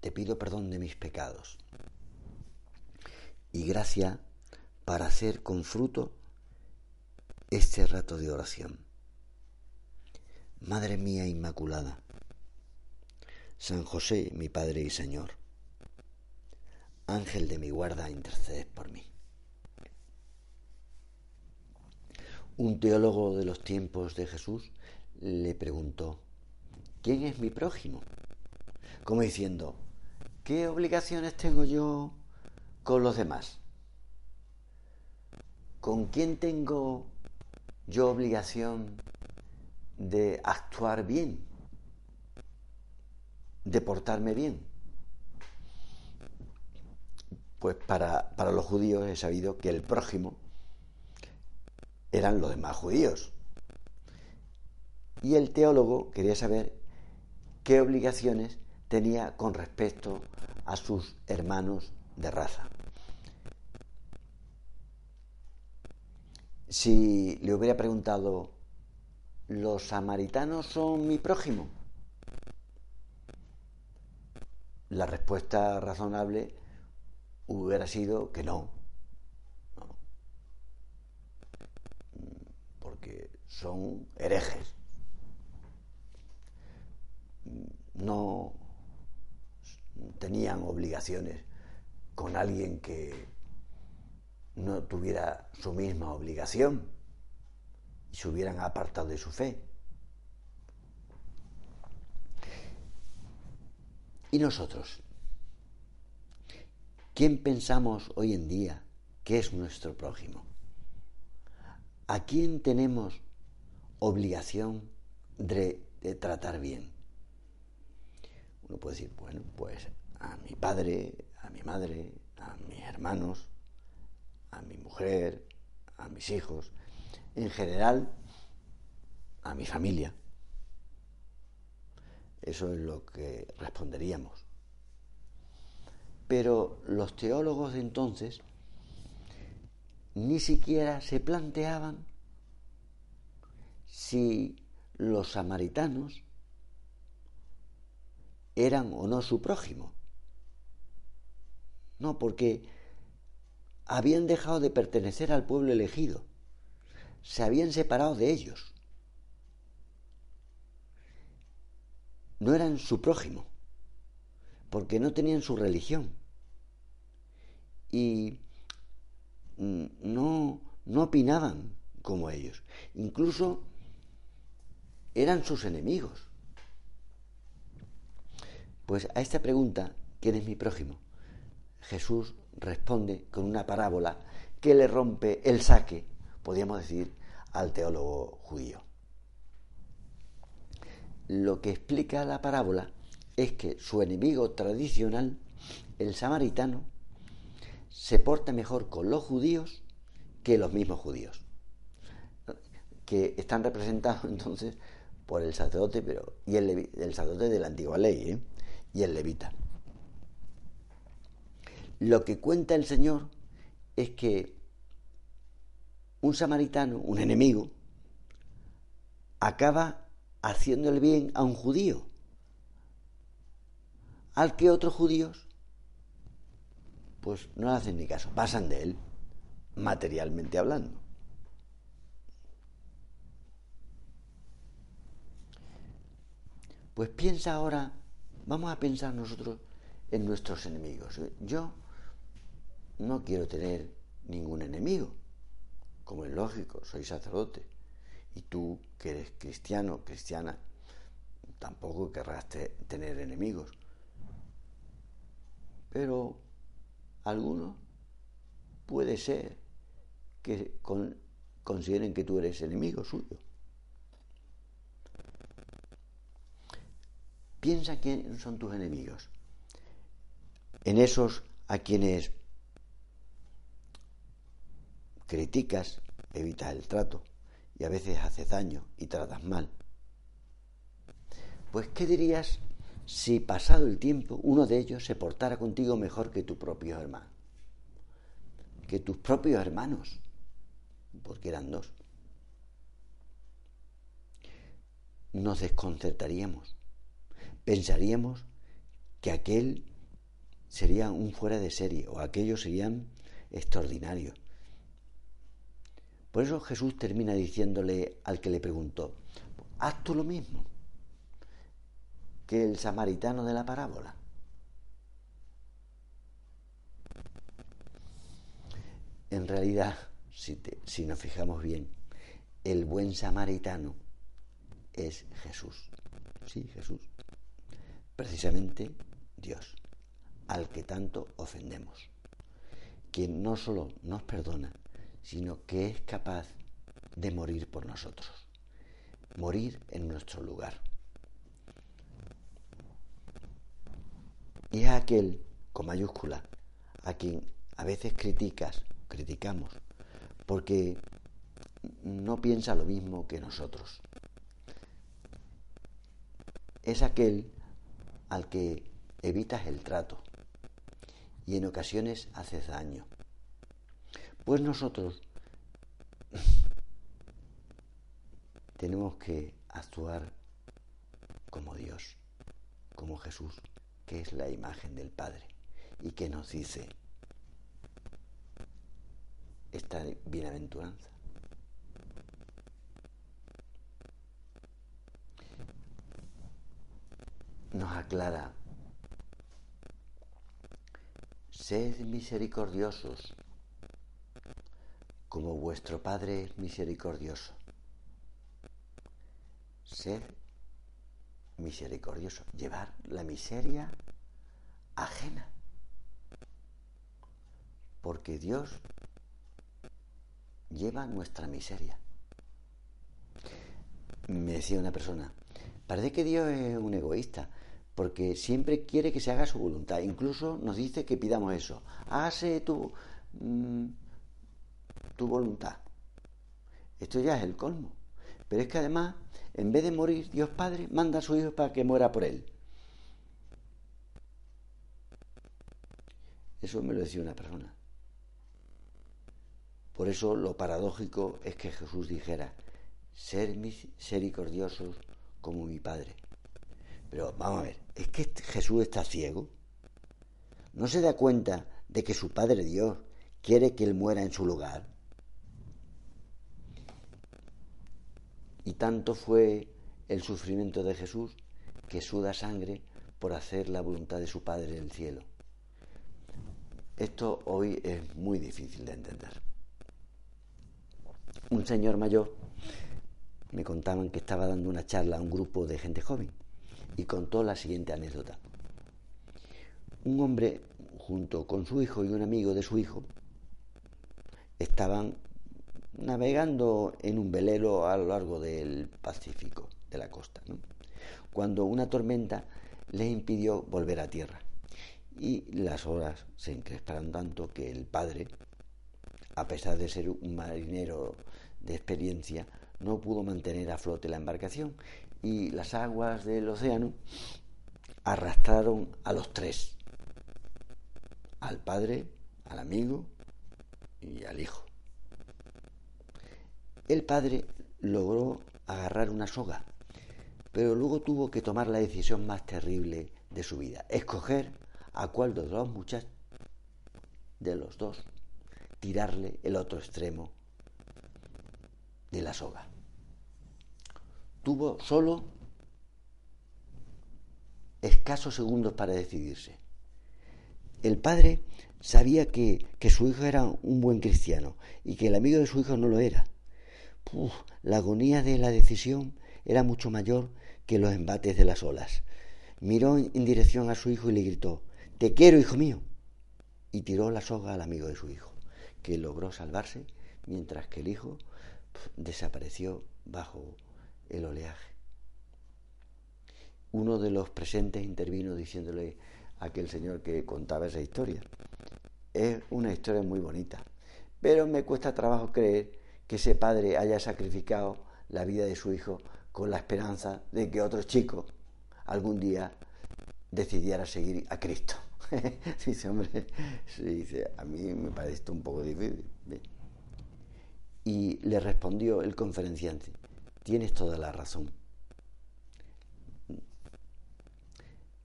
te pido perdón de mis pecados y gracia para hacer con fruto este rato de oración. Madre mía Inmaculada, San José, mi Padre y Señor, Ángel de mi guarda, interceded por mí. Un teólogo de los tiempos de Jesús le preguntó, ¿quién es mi prójimo? Como diciendo, ¿Qué obligaciones tengo yo con los demás? ¿Con quién tengo yo obligación de actuar bien? ¿De portarme bien? Pues para, para los judíos he sabido que el prójimo eran los demás judíos. Y el teólogo quería saber qué obligaciones tenía con respecto a sus hermanos de raza. Si le hubiera preguntado, ¿los samaritanos son mi prójimo? La respuesta razonable hubiera sido que no, porque son herejes. No tenían con alguien que no tuviera su misma obligación y se hubieran apartado de su fe. ¿Y nosotros? ¿Quién pensamos hoy en día que es nuestro prójimo? ¿A quién tenemos obligación de, de tratar bien? Uno puede decir, bueno, pues a mi padre, a mi madre, a mis hermanos, a mi mujer, a mis hijos, en general a mi familia. Eso es lo que responderíamos. Pero los teólogos de entonces ni siquiera se planteaban si los samaritanos eran o no su prójimo. No, porque habían dejado de pertenecer al pueblo elegido, se habían separado de ellos. No eran su prójimo, porque no tenían su religión. Y no, no opinaban como ellos. Incluso eran sus enemigos. Pues a esta pregunta, ¿quién es mi prójimo? Jesús responde con una parábola que le rompe el saque, podríamos decir, al teólogo judío. Lo que explica la parábola es que su enemigo tradicional, el samaritano, se porta mejor con los judíos que los mismos judíos, que están representados entonces por el sacerdote pero, y el, el sacerdote de la antigua ley, ¿eh? y el levita. Lo que cuenta el Señor es que un samaritano, un enemigo, acaba haciendo el bien a un judío, al que otros judíos pues no le hacen ni caso, pasan de él, materialmente hablando. Pues piensa ahora Vamos a pensar nosotros en nuestros enemigos. Yo no quiero tener ningún enemigo, como es lógico, soy sacerdote. Y tú, que eres cristiano, cristiana, tampoco querrás tener enemigos. Pero algunos puede ser que consideren que tú eres enemigo suyo. Piensa quiénes son tus enemigos. en esos a quienes criticas, evitas el trato y a veces haces daño y tratas mal. Pues, ¿qué dirías si pasado el tiempo uno de ellos se portara contigo mejor que tu propio hermano? Que tus propios hermanos, porque eran dos. Nos desconcertaríamos, pensaríamos que aquel sería un fuera de serie o aquellos serían extraordinarios. Por eso Jesús termina diciéndole al que le preguntó, haz tú lo mismo que el samaritano de la parábola. En realidad, si, nos fijamos bien, el buen samaritano es Jesús. Sí, Jesús. Precisamente Dios, al que tanto ofendemos. Quien no solo nos perdona, sino que es capaz de morir por nosotros, morir en nuestro lugar. Y es aquel, con mayúscula, a quien a veces criticas, criticamos, porque no piensa lo mismo que nosotros. Es aquel al que evitas el trato y en ocasiones haces daño. Pues nosotros tenemos que actuar como Dios, como Jesús, que es la imagen del Padre y que nos dice esta bienaventuranza. Nos aclara, sed misericordiosos como vuestro Padre es misericordioso. Ser misericordioso, llevar la miseria ajena. Porque Dios lleva nuestra miseria. Me decía una persona, parece que Dios es un egoísta, porque siempre quiere que se haga su voluntad. Incluso nos dice que pidamos eso. Hágase tu... Mm, tu voluntad. Esto ya es el colmo. Pero es que además, en vez de morir Dios Padre, manda a su Hijo para que muera por él. Eso me lo decía una persona. Por eso lo paradójico es que Jesús dijera, ser misericordiosos como mi Padre. Pero vamos a ver, ¿es que Jesús está ciego? ¿No se da cuenta de que su Padre Dios quiere que Él muera en su lugar? Y tanto fue el sufrimiento de Jesús que suda sangre por hacer la voluntad de su Padre en el cielo. Esto hoy es muy difícil de entender. Un señor mayor me contaban que estaba dando una charla a un grupo de gente joven y contó la siguiente anécdota. Un hombre junto con su hijo y un amigo de su hijo estaban navegando en un velero a lo largo del Pacífico, de la costa, cuando una tormenta les impidió volver a tierra. Y las horas se encresparon tanto que el padre, a pesar de ser un marinero de experiencia, no pudo mantener a flote la embarcación y las aguas del océano arrastraron a los tres, al padre, al amigo y al hijo. El padre logró agarrar una soga, pero luego tuvo que tomar la decisión más terrible de su vida, escoger a cuál de los dos muchachos, de los dos, tirarle el otro extremo de la soga. Tuvo solo escasos segundos para decidirse. El padre sabía que, que, su hijo era un buen cristiano y que el amigo de su hijo no lo era la agonía de la decisión era mucho mayor que los embates de las olas. Miró en dirección a su hijo y le gritó, Te quiero, hijo mío. Y tiró la soga al amigo de su hijo, que logró salvarse, mientras que el hijo desapareció bajo el oleaje. Uno de los presentes intervino diciéndole aquel señor que contaba esa historia. Es una historia muy bonita, pero me cuesta trabajo creer que ese padre haya sacrificado la vida de su hijo con la esperanza de que otro chico algún día decidiera seguir a Cristo. dice, hombre, dice, a mí me parece un poco difícil. Y le respondió el conferenciante, tienes toda la razón.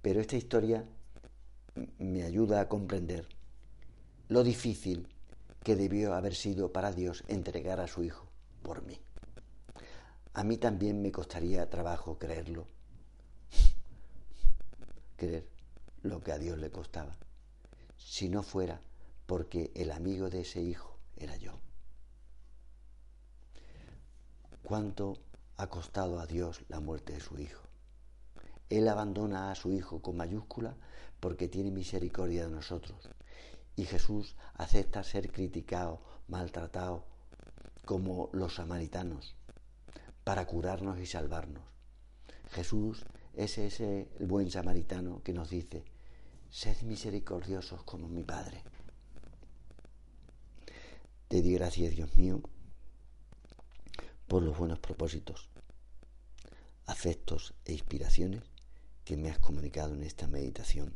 Pero esta historia me ayuda a comprender lo difícil que debió haber sido para Dios entregar a su Hijo por mí. A mí también me costaría trabajo creerlo, creer lo que a Dios le costaba, si no fuera porque el amigo de ese hijo era yo. ¿Cuánto ha costado a Dios la muerte de su hijo? Él abandona a su hijo con mayúscula porque tiene misericordia de nosotros. Y Jesús acepta ser criticado, maltratado, como los samaritanos, para curarnos y salvarnos. Jesús es ese el buen samaritano que nos dice, sed misericordiosos como mi Padre. Te di gracias, Dios mío, por los buenos propósitos, afectos e inspiraciones que me has comunicado en esta meditación.